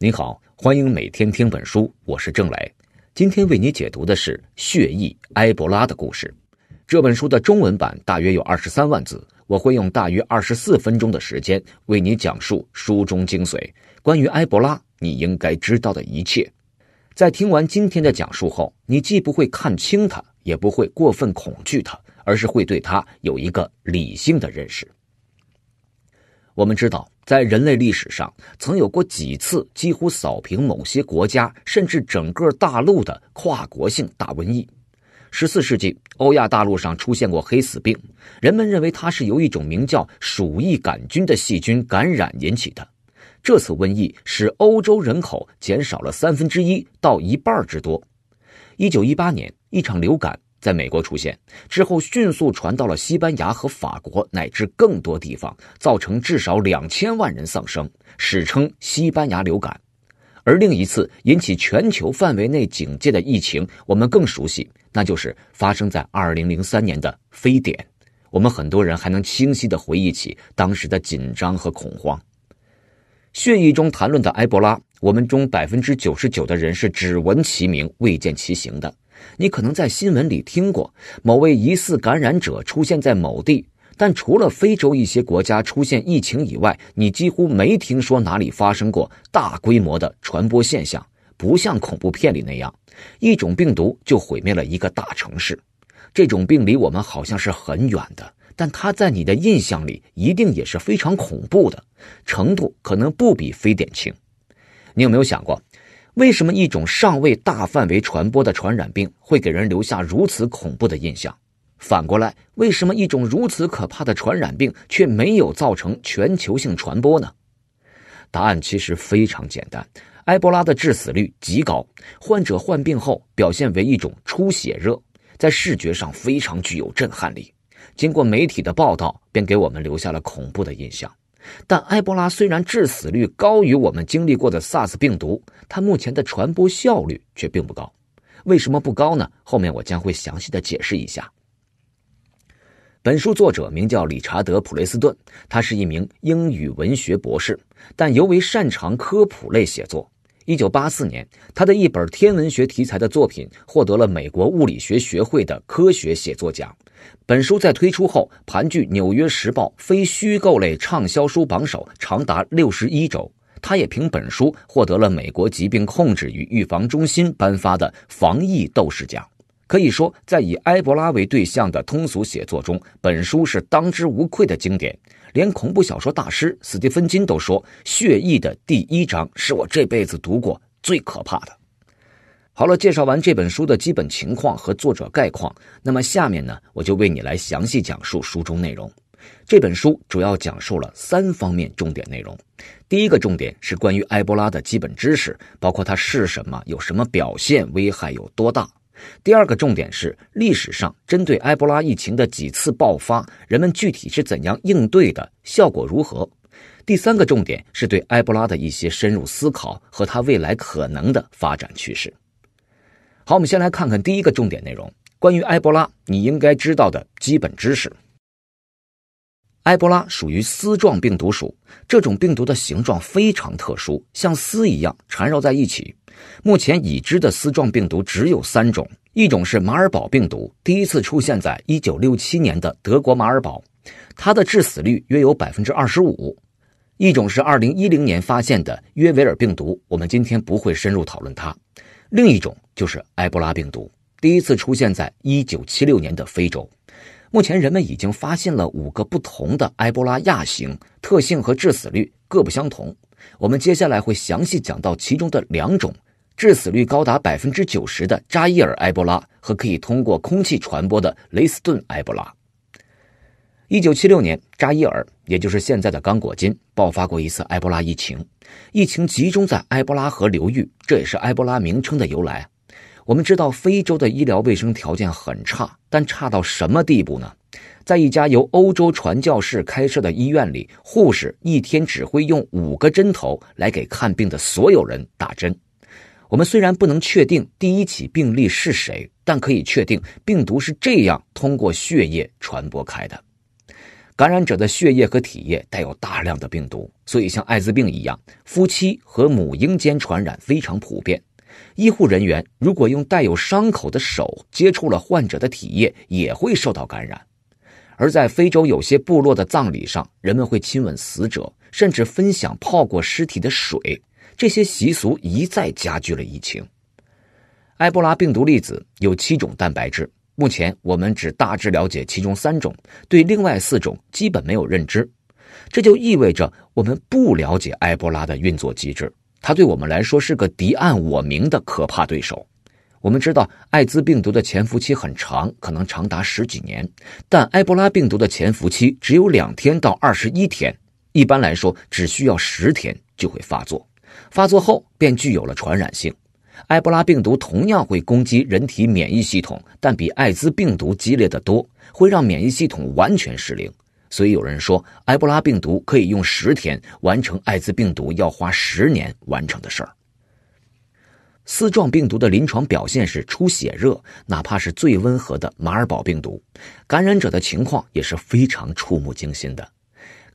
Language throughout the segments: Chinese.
您好，欢迎每天听本书，我是郑磊。今天为你解读的是《血疫埃博拉的故事》。这本书的中文版大约有二十三万字，我会用大约二十四分钟的时间为你讲述书中精髓，关于埃博拉你应该知道的一切。在听完今天的讲述后，你既不会看清它，也不会过分恐惧它，而是会对它有一个理性的认识。我们知道，在人类历史上，曾有过几次几乎扫平某些国家甚至整个大陆的跨国性大瘟疫。十四世纪，欧亚大陆上出现过黑死病，人们认为它是由一种名叫鼠疫杆菌的细菌感染引起的。这次瘟疫使欧洲人口减少了三分之一到一半之多。一九一八年，一场流感。在美国出现之后，迅速传到了西班牙和法国乃至更多地方，造成至少两千万人丧生，史称“西班牙流感”。而另一次引起全球范围内警戒的疫情，我们更熟悉，那就是发生在二零零三年的非典。我们很多人还能清晰地回忆起当时的紧张和恐慌。血液中谈论的埃博拉，我们中百分之九十九的人是只闻其名，未见其形的。你可能在新闻里听过某位疑似感染者出现在某地，但除了非洲一些国家出现疫情以外，你几乎没听说哪里发生过大规模的传播现象。不像恐怖片里那样，一种病毒就毁灭了一个大城市。这种病离我们好像是很远的，但它在你的印象里一定也是非常恐怖的，程度可能不比非典轻。你有没有想过？为什么一种尚未大范围传播的传染病会给人留下如此恐怖的印象？反过来，为什么一种如此可怕的传染病却没有造成全球性传播呢？答案其实非常简单：埃博拉的致死率极高，患者患病后表现为一种出血热，在视觉上非常具有震撼力。经过媒体的报道，便给我们留下了恐怖的印象。但埃博拉虽然致死率高于我们经历过的 SARS 病毒，它目前的传播效率却并不高。为什么不高呢？后面我将会详细的解释一下。本书作者名叫理查德·普雷斯顿，他是一名英语文学博士，但尤为擅长科普类写作。一九八四年，他的一本天文学题材的作品获得了美国物理学学会的科学写作奖。本书在推出后，盘踞《纽约时报》非虚构类畅销书榜首长达六十一周。他也凭本书获得了美国疾病控制与预防中心颁发的防疫斗士奖。可以说，在以埃博拉为对象的通俗写作中，本书是当之无愧的经典。连恐怖小说大师斯蒂芬金都说，《血疫》的第一章是我这辈子读过最可怕的。好了，介绍完这本书的基本情况和作者概况，那么下面呢，我就为你来详细讲述书中内容。这本书主要讲述了三方面重点内容。第一个重点是关于埃博拉的基本知识，包括它是什么、有什么表现、危害有多大。第二个重点是历史上针对埃博拉疫情的几次爆发，人们具体是怎样应对的，效果如何。第三个重点是对埃博拉的一些深入思考和它未来可能的发展趋势。好，我们先来看看第一个重点内容：关于埃博拉，你应该知道的基本知识。埃博拉属于丝状病毒属，这种病毒的形状非常特殊，像丝一样缠绕在一起。目前已知的丝状病毒只有三种，一种是马尔堡病毒，第一次出现在一九六七年的德国马尔堡，它的致死率约有百分之二十五；一种是二零一零年发现的约维尔病毒，我们今天不会深入讨论它。另一种就是埃博拉病毒，第一次出现在一九七六年的非洲。目前人们已经发现了五个不同的埃博拉亚型，特性和致死率各不相同。我们接下来会详细讲到其中的两种，致死率高达百分之九十的扎伊尔埃博拉和可以通过空气传播的雷斯顿埃博拉。一九七六年，扎伊尔，也就是现在的刚果金，爆发过一次埃博拉疫情。疫情集中在埃博拉河流域，这也是埃博拉名称的由来。我们知道，非洲的医疗卫生条件很差，但差到什么地步呢？在一家由欧洲传教士开设的医院里，护士一天只会用五个针头来给看病的所有人打针。我们虽然不能确定第一起病例是谁，但可以确定病毒是这样通过血液传播开的。感染者的血液和体液带有大量的病毒，所以像艾滋病一样，夫妻和母婴间传染非常普遍。医护人员如果用带有伤口的手接触了患者的体液，也会受到感染。而在非洲有些部落的葬礼上，人们会亲吻死者，甚至分享泡过尸体的水。这些习俗一再加剧了疫情。埃博拉病毒粒子有七种蛋白质，目前我们只大致了解其中三种，对另外四种基本没有认知。这就意味着我们不了解埃博拉的运作机制，它对我们来说是个敌暗我明的可怕对手。我们知道，艾滋病毒的潜伏期很长，可能长达十几年，但埃博拉病毒的潜伏期只有两天到二十一天，一般来说只需要十天就会发作，发作后便具有了传染性。埃博拉病毒同样会攻击人体免疫系统，但比艾滋病毒激烈的多，会让免疫系统完全失灵。所以有人说，埃博拉病毒可以用十天完成艾滋病毒要花十年完成的事儿。丝状病毒的临床表现是出血热，哪怕是最温和的马尔堡病毒，感染者的情况也是非常触目惊心的。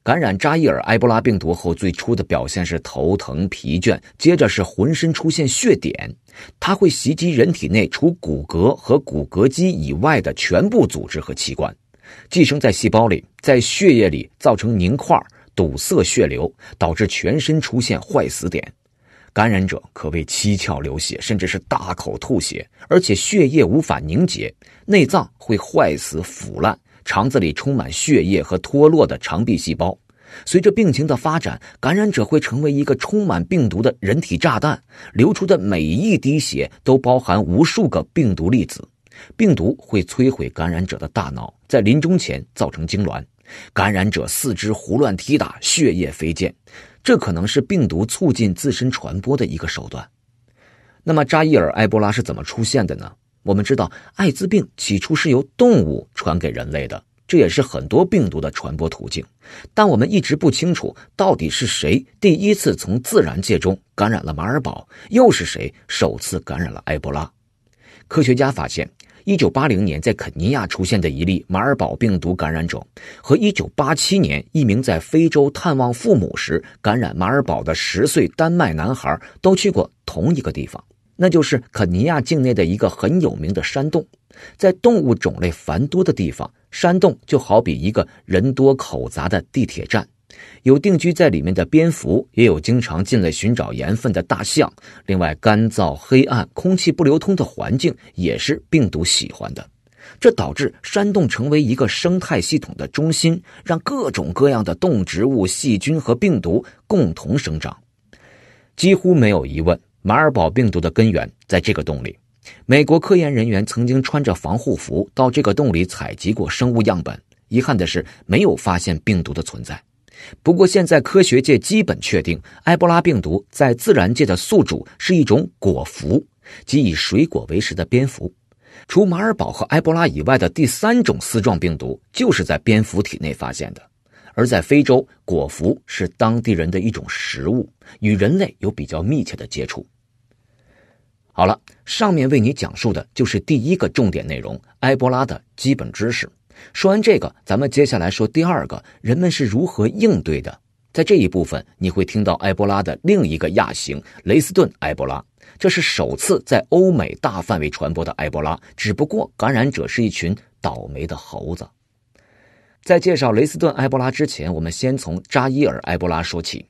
感染扎伊尔埃博拉病毒后，最初的表现是头疼、疲倦，接着是浑身出现血点，它会袭击人体内除骨骼和骨骼肌以外的全部组织和器官，寄生在细胞里，在血液里造成凝块，堵塞血流，导致全身出现坏死点。感染者可谓七窍流血，甚至是大口吐血，而且血液无法凝结，内脏会坏死腐烂，肠子里充满血液和脱落的肠壁细胞。随着病情的发展，感染者会成为一个充满病毒的人体炸弹，流出的每一滴血都包含无数个病毒粒子。病毒会摧毁感染者的大脑，在临终前造成痉挛，感染者四肢胡乱踢打，血液飞溅。这可能是病毒促进自身传播的一个手段。那么，扎伊尔埃博拉是怎么出现的呢？我们知道，艾滋病起初是由动物传给人类的，这也是很多病毒的传播途径。但我们一直不清楚，到底是谁第一次从自然界中感染了马尔堡，又是谁首次感染了埃博拉。科学家发现。一九八零年，在肯尼亚出现的一例马尔堡病毒感染者，和一九八七年一名在非洲探望父母时感染马尔堡的十岁丹麦男孩，都去过同一个地方，那就是肯尼亚境内的一个很有名的山洞。在动物种类繁多的地方，山洞就好比一个人多口杂的地铁站。有定居在里面的蝙蝠，也有经常进来寻找盐分的大象。另外，干燥、黑暗、空气不流通的环境也是病毒喜欢的。这导致山洞成为一个生态系统的中心，让各种各样的动植物、细菌和病毒共同生长。几乎没有疑问，马尔堡病毒的根源在这个洞里。美国科研人员曾经穿着防护服到这个洞里采集过生物样本，遗憾的是，没有发现病毒的存在。不过，现在科学界基本确定，埃博拉病毒在自然界的宿主是一种果蝠，即以水果为食的蝙蝠。除马尔堡和埃博拉以外的第三种丝状病毒，就是在蝙蝠体内发现的。而在非洲，果蝠是当地人的一种食物，与人类有比较密切的接触。好了，上面为你讲述的就是第一个重点内容——埃博拉的基本知识。说完这个，咱们接下来说第二个，人们是如何应对的。在这一部分，你会听到埃博拉的另一个亚型——雷斯顿埃博拉，这是首次在欧美大范围传播的埃博拉，只不过感染者是一群倒霉的猴子。在介绍雷斯顿埃博拉之前，我们先从扎伊尔埃博拉说起。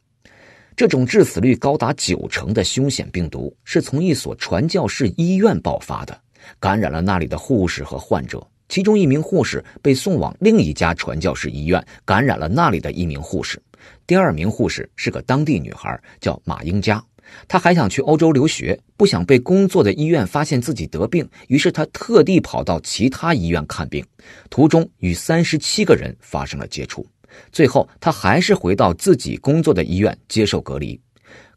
这种致死率高达九成的凶险病毒，是从一所传教士医院爆发的，感染了那里的护士和患者。其中一名护士被送往另一家传教士医院，感染了那里的一名护士。第二名护士是个当地女孩，叫马英佳。她还想去欧洲留学，不想被工作的医院发现自己得病，于是她特地跑到其他医院看病，途中与三十七个人发生了接触。最后，她还是回到自己工作的医院接受隔离。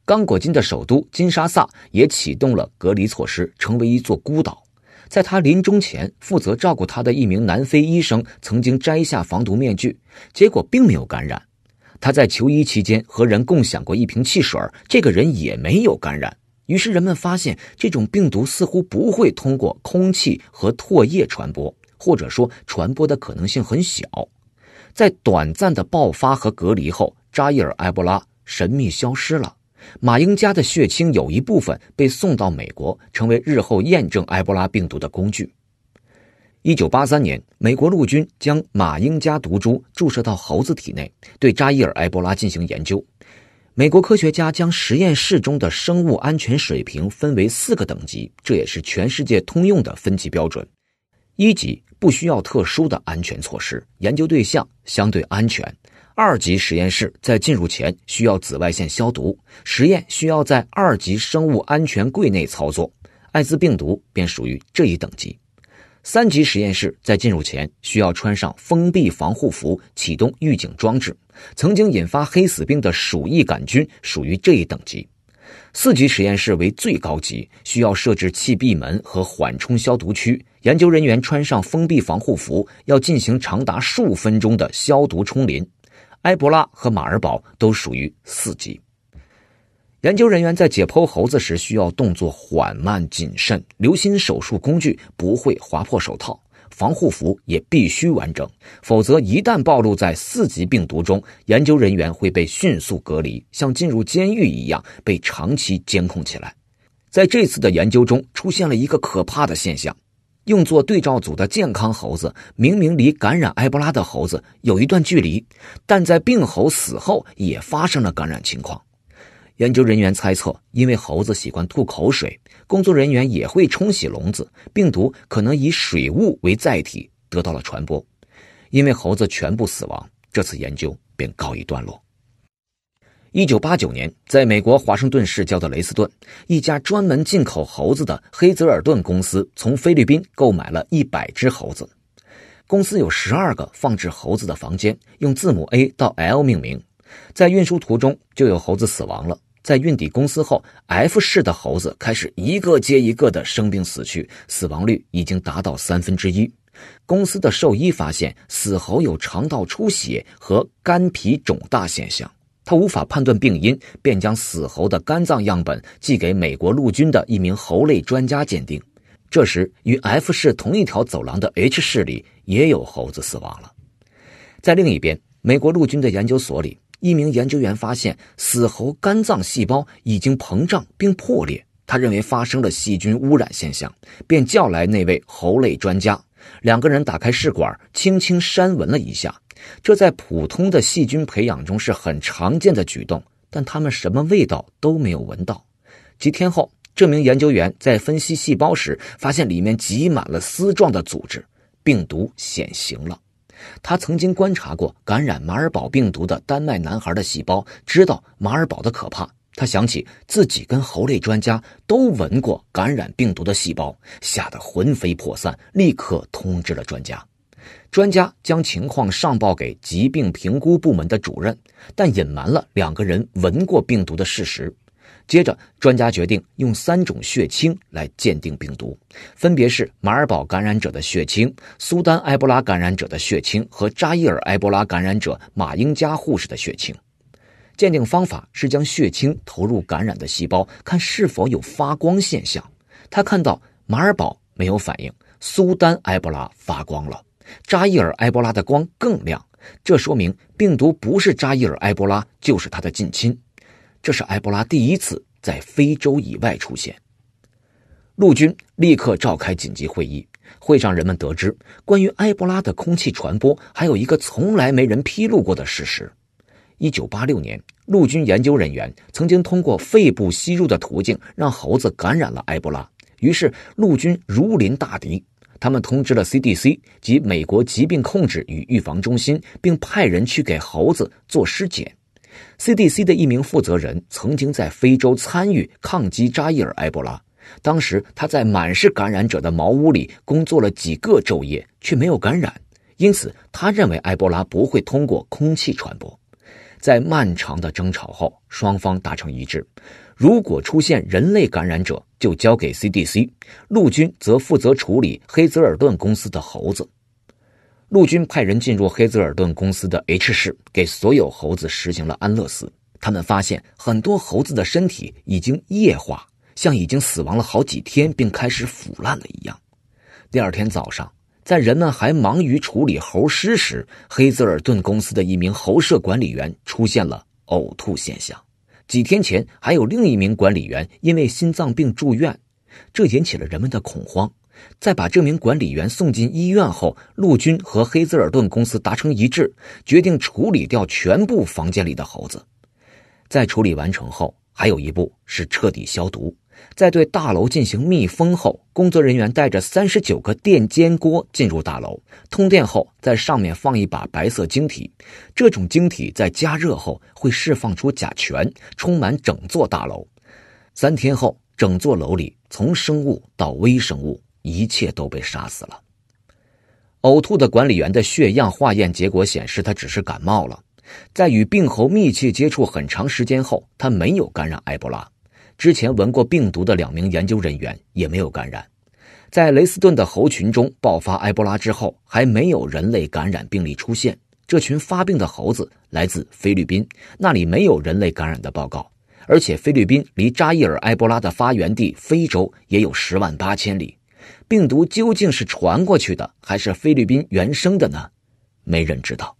刚果金的首都金沙萨也启动了隔离措施，成为一座孤岛。在他临终前，负责照顾他的一名南非医生曾经摘下防毒面具，结果并没有感染。他在求医期间和人共享过一瓶汽水，这个人也没有感染。于是人们发现，这种病毒似乎不会通过空气和唾液传播，或者说传播的可能性很小。在短暂的爆发和隔离后，扎伊尔埃博拉神秘消失了。马英家的血清有一部分被送到美国，成为日后验证埃博拉病毒的工具。一九八三年，美国陆军将马英家毒株注射到猴子体内，对扎伊尔埃博拉进行研究。美国科学家将实验室中的生物安全水平分为四个等级，这也是全世界通用的分级标准。一级不需要特殊的安全措施，研究对象相对安全。二级实验室在进入前需要紫外线消毒，实验需要在二级生物安全柜内操作，艾滋病毒便属于这一等级。三级实验室在进入前需要穿上封闭防护服，启动预警装置。曾经引发黑死病的鼠疫杆菌属于这一等级。四级实验室为最高级，需要设置气闭门和缓冲消毒区。研究人员穿上封闭防护服，要进行长达数分钟的消毒冲淋。埃博拉和马尔堡都属于四级。研究人员在解剖猴子时需要动作缓慢谨慎，留心手术工具不会划破手套，防护服也必须完整，否则一旦暴露在四级病毒中，研究人员会被迅速隔离，像进入监狱一样被长期监控起来。在这次的研究中，出现了一个可怕的现象。用作对照组的健康猴子明明离感染埃博拉的猴子有一段距离，但在病猴死后也发生了感染情况。研究人员猜测，因为猴子喜欢吐口水，工作人员也会冲洗笼子，病毒可能以水雾为载体得到了传播。因为猴子全部死亡，这次研究便告一段落。一九八九年，在美国华盛顿市郊的雷斯顿，一家专门进口猴子的黑泽尔顿公司从菲律宾购买了一百只猴子。公司有十二个放置猴子的房间，用字母 A 到 L 命名。在运输途中，就有猴子死亡了。在运抵公司后，F 市的猴子开始一个接一个的生病死去，死亡率已经达到三分之一。公司的兽医发现死猴有肠道出血和肝脾肿大现象。他无法判断病因，便将死猴的肝脏样本寄给美国陆军的一名猴类专家鉴定。这时，与 F 市同一条走廊的 H 市里也有猴子死亡了。在另一边，美国陆军的研究所里，一名研究员发现死猴肝脏细胞已经膨胀并破裂，他认为发生了细菌污染现象，便叫来那位猴类专家。两个人打开试管，轻轻扇闻了一下。这在普通的细菌培养中是很常见的举动，但他们什么味道都没有闻到。几天后，这名研究员在分析细胞时，发现里面挤满了丝状的组织，病毒显形了。他曾经观察过感染马尔堡病毒的丹麦男孩的细胞，知道马尔堡的可怕。他想起自己跟猴类专家都闻过感染病毒的细胞，吓得魂飞魄散，立刻通知了专家。专家将情况上报给疾病评估部门的主任，但隐瞒了两个人闻过病毒的事实。接着，专家决定用三种血清来鉴定病毒，分别是马尔堡感染者的血清、苏丹埃博拉感染者的血清和扎伊尔埃博拉感染者马英加护士的血清。鉴定方法是将血清投入感染的细胞，看是否有发光现象。他看到马尔堡没有反应，苏丹埃博拉发光了。扎伊尔埃博拉的光更亮，这说明病毒不是扎伊尔埃博拉，就是他的近亲。这是埃博拉第一次在非洲以外出现。陆军立刻召开紧急会议，会上人们得知，关于埃博拉的空气传播还有一个从来没人披露过的事实。一九八六年，陆军研究人员曾经通过肺部吸入的途径让猴子感染了埃博拉，于是陆军如临大敌。他们通知了 CDC 及美国疾病控制与预防中心，并派人去给猴子做尸检。CDC 的一名负责人曾经在非洲参与抗击扎伊尔埃博拉，当时他在满是感染者的茅屋里工作了几个昼夜，却没有感染，因此他认为埃博拉不会通过空气传播。在漫长的争吵后，双方达成一致。如果出现人类感染者，就交给 CDC，陆军则负责处理黑泽尔顿公司的猴子。陆军派人进入黑泽尔顿公司的 H 市，给所有猴子实行了安乐死。他们发现很多猴子的身体已经液化，像已经死亡了好几天并开始腐烂了一样。第二天早上，在人们还忙于处理猴尸时，黑泽尔顿公司的一名猴舍管理员出现了呕吐现象。几天前，还有另一名管理员因为心脏病住院，这引起了人们的恐慌。在把这名管理员送进医院后，陆军和黑泽尔顿公司达成一致，决定处理掉全部房间里的猴子。在处理完成后，还有一步是彻底消毒。在对大楼进行密封后，工作人员带着三十九个电煎锅进入大楼，通电后，在上面放一把白色晶体。这种晶体在加热后会释放出甲醛，充满整座大楼。三天后，整座楼里从生物到微生物。一切都被杀死了。呕吐的管理员的血样化验结果显示，他只是感冒了。在与病猴密切接触很长时间后，他没有感染埃博拉。之前闻过病毒的两名研究人员也没有感染。在雷斯顿的猴群中爆发埃博拉之后，还没有人类感染病例出现。这群发病的猴子来自菲律宾，那里没有人类感染的报告，而且菲律宾离扎伊尔埃博拉的发源地非洲也有十万八千里。病毒究竟是传过去的，还是菲律宾原生的呢？没人知道。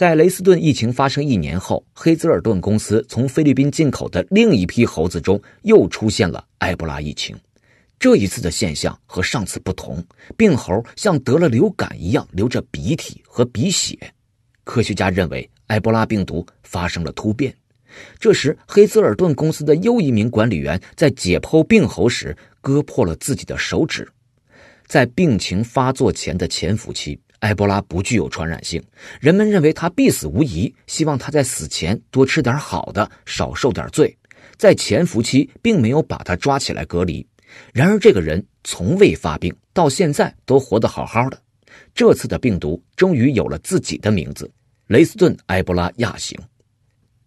在雷斯顿疫情发生一年后，黑泽尔顿公司从菲律宾进口的另一批猴子中又出现了埃博拉疫情。这一次的现象和上次不同，病猴像得了流感一样流着鼻涕和鼻血。科学家认为埃博拉病毒发生了突变。这时，黑泽尔顿公司的又一名管理员在解剖病猴时割破了自己的手指。在病情发作前的潜伏期，埃博拉不具有传染性，人们认为他必死无疑，希望他在死前多吃点好的，少受点罪。在潜伏期，并没有把他抓起来隔离。然而，这个人从未发病，到现在都活得好好的。这次的病毒终于有了自己的名字——雷斯顿埃博拉亚型。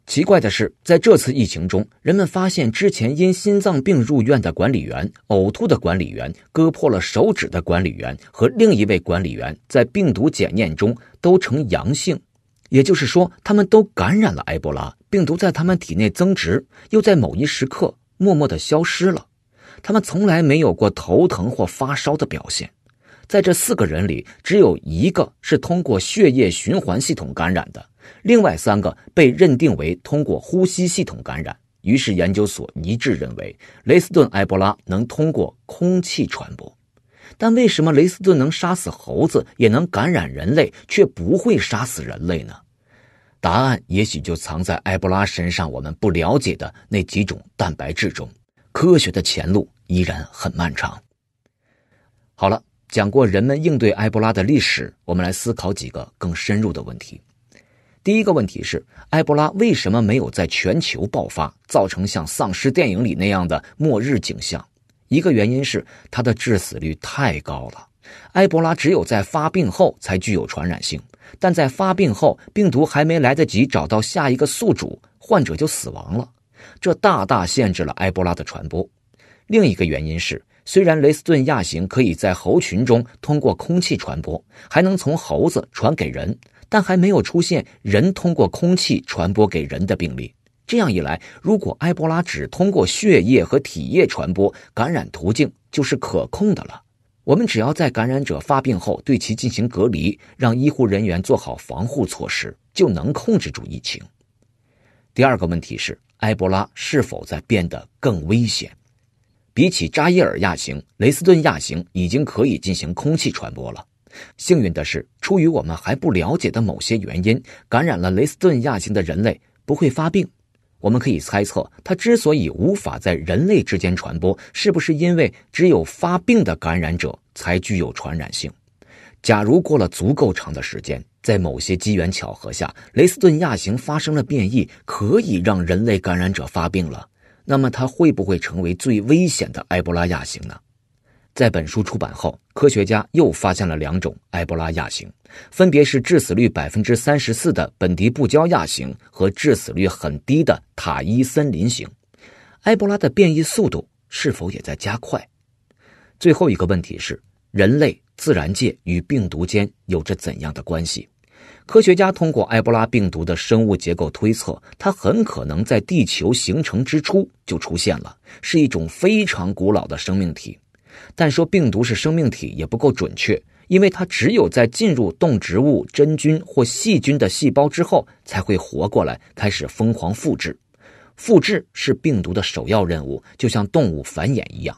奇怪的是，在这次疫情中，人们发现之前因心脏病入院的管理员、呕吐的管理员、割破了手指的管理员和另一位管理员在病毒检验中都呈阳性，也就是说，他们都感染了埃博拉病毒，在他们体内增殖，又在某一时刻默默的消失了。他们从来没有过头疼或发烧的表现。在这四个人里，只有一个是通过血液循环系统感染的。另外三个被认定为通过呼吸系统感染，于是研究所一致认为雷斯顿埃博拉能通过空气传播。但为什么雷斯顿能杀死猴子，也能感染人类，却不会杀死人类呢？答案也许就藏在埃博拉身上我们不了解的那几种蛋白质中。科学的前路依然很漫长。好了，讲过人们应对埃博拉的历史，我们来思考几个更深入的问题。第一个问题是，埃博拉为什么没有在全球爆发，造成像丧尸电影里那样的末日景象？一个原因是它的致死率太高了。埃博拉只有在发病后才具有传染性，但在发病后，病毒还没来得及找到下一个宿主，患者就死亡了，这大大限制了埃博拉的传播。另一个原因是，虽然雷斯顿亚型可以在猴群中通过空气传播，还能从猴子传给人。但还没有出现人通过空气传播给人的病例。这样一来，如果埃博拉只通过血液和体液传播，感染途径就是可控的了。我们只要在感染者发病后对其进行隔离，让医护人员做好防护措施，就能控制住疫情。第二个问题是，埃博拉是否在变得更危险？比起扎伊尔亚型，雷斯顿亚型已经可以进行空气传播了。幸运的是，出于我们还不了解的某些原因，感染了雷斯顿亚型的人类不会发病。我们可以猜测，它之所以无法在人类之间传播，是不是因为只有发病的感染者才具有传染性？假如过了足够长的时间，在某些机缘巧合下，雷斯顿亚型发生了变异，可以让人类感染者发病了，那么它会不会成为最危险的埃博拉亚型呢？在本书出版后，科学家又发现了两种埃博拉亚型，分别是致死率百分之三十四的本迪布焦亚型和致死率很低的塔伊森林型。埃博拉的变异速度是否也在加快？最后一个问题是：人类、自然界与病毒间有着怎样的关系？科学家通过埃博拉病毒的生物结构推测，它很可能在地球形成之初就出现了，是一种非常古老的生命体。但说病毒是生命体也不够准确，因为它只有在进入动植物、真菌或细菌的细胞之后，才会活过来，开始疯狂复制。复制是病毒的首要任务，就像动物繁衍一样。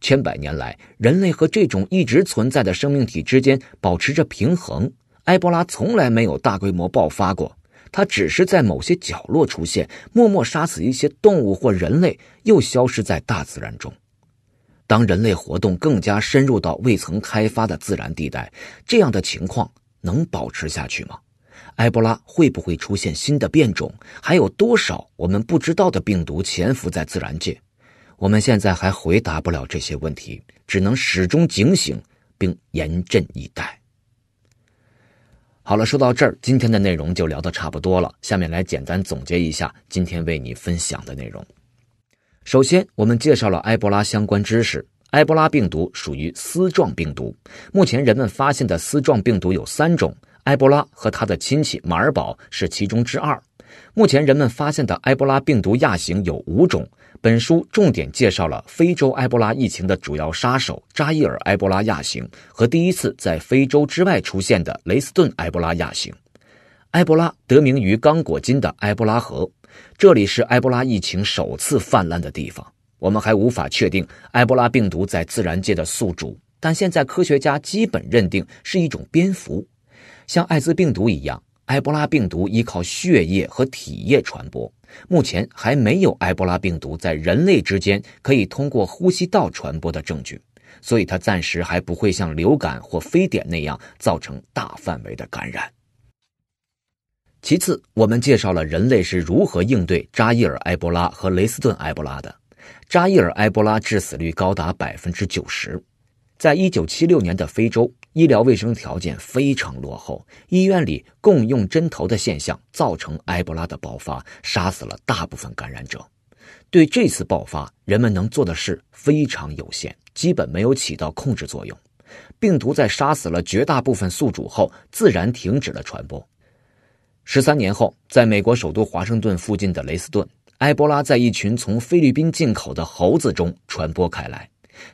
千百年来，人类和这种一直存在的生命体之间保持着平衡。埃博拉从来没有大规模爆发过，它只是在某些角落出现，默默杀死一些动物或人类，又消失在大自然中。当人类活动更加深入到未曾开发的自然地带，这样的情况能保持下去吗？埃博拉会不会出现新的变种？还有多少我们不知道的病毒潜伏在自然界？我们现在还回答不了这些问题，只能始终警醒并严阵以待。好了，说到这儿，今天的内容就聊得差不多了。下面来简单总结一下今天为你分享的内容。首先，我们介绍了埃博拉相关知识。埃博拉病毒属于丝状病毒，目前人们发现的丝状病毒有三种，埃博拉和它的亲戚马尔堡是其中之二。目前人们发现的埃博拉病毒亚型有五种。本书重点介绍了非洲埃博拉疫情的主要杀手扎伊尔埃博拉亚型和第一次在非洲之外出现的雷斯顿埃博拉亚型。埃博拉得名于刚果金的埃博拉河，这里是埃博拉疫情首次泛滥的地方。我们还无法确定埃博拉病毒在自然界的宿主，但现在科学家基本认定是一种蝙蝠，像艾滋病毒一样。埃博拉病毒依靠血液和体液传播，目前还没有埃博拉病毒在人类之间可以通过呼吸道传播的证据，所以它暂时还不会像流感或非典那样造成大范围的感染。其次，我们介绍了人类是如何应对扎伊尔埃博拉和雷斯顿埃博拉的。扎伊尔埃博拉致死率高达百分之九十，在一九七六年的非洲。医疗卫生条件非常落后，医院里共用针头的现象造成埃博拉的爆发，杀死了大部分感染者。对这次爆发，人们能做的事非常有限，基本没有起到控制作用。病毒在杀死了绝大部分宿主后，自然停止了传播。十三年后，在美国首都华盛顿附近的雷斯顿，埃博拉在一群从菲律宾进口的猴子中传播开来。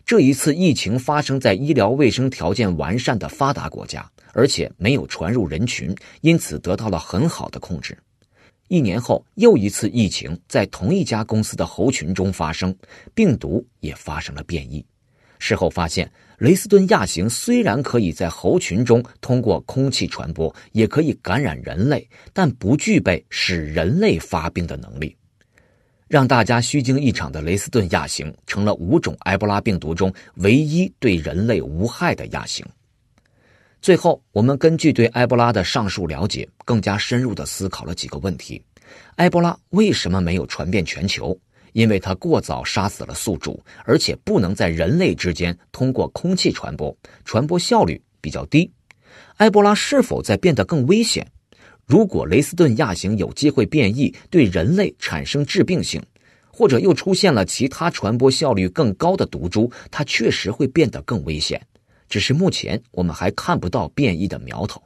这一次疫情发生在医疗卫生条件完善的发达国家，而且没有传入人群，因此得到了很好的控制。一年后，又一次疫情在同一家公司的猴群中发生，病毒也发生了变异。事后发现，雷斯顿亚型虽然可以在猴群中通过空气传播，也可以感染人类，但不具备使人类发病的能力。让大家虚惊一场的雷斯顿亚型，成了五种埃博拉病毒中唯一对人类无害的亚型。最后，我们根据对埃博拉的上述了解，更加深入的思考了几个问题：埃博拉为什么没有传遍全球？因为它过早杀死了宿主，而且不能在人类之间通过空气传播，传播效率比较低。埃博拉是否在变得更危险？如果雷斯顿亚型有机会变异，对人类产生致病性，或者又出现了其他传播效率更高的毒株，它确实会变得更危险。只是目前我们还看不到变异的苗头。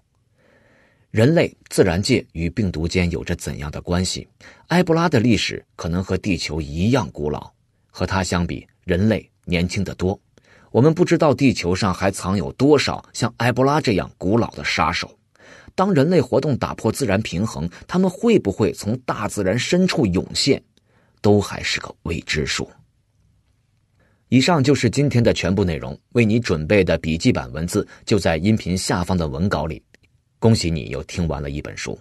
人类、自然界与病毒间有着怎样的关系？埃博拉的历史可能和地球一样古老，和它相比，人类年轻得多。我们不知道地球上还藏有多少像埃博拉这样古老的杀手。当人类活动打破自然平衡，他们会不会从大自然深处涌现，都还是个未知数。以上就是今天的全部内容，为你准备的笔记版文字就在音频下方的文稿里。恭喜你又听完了一本书。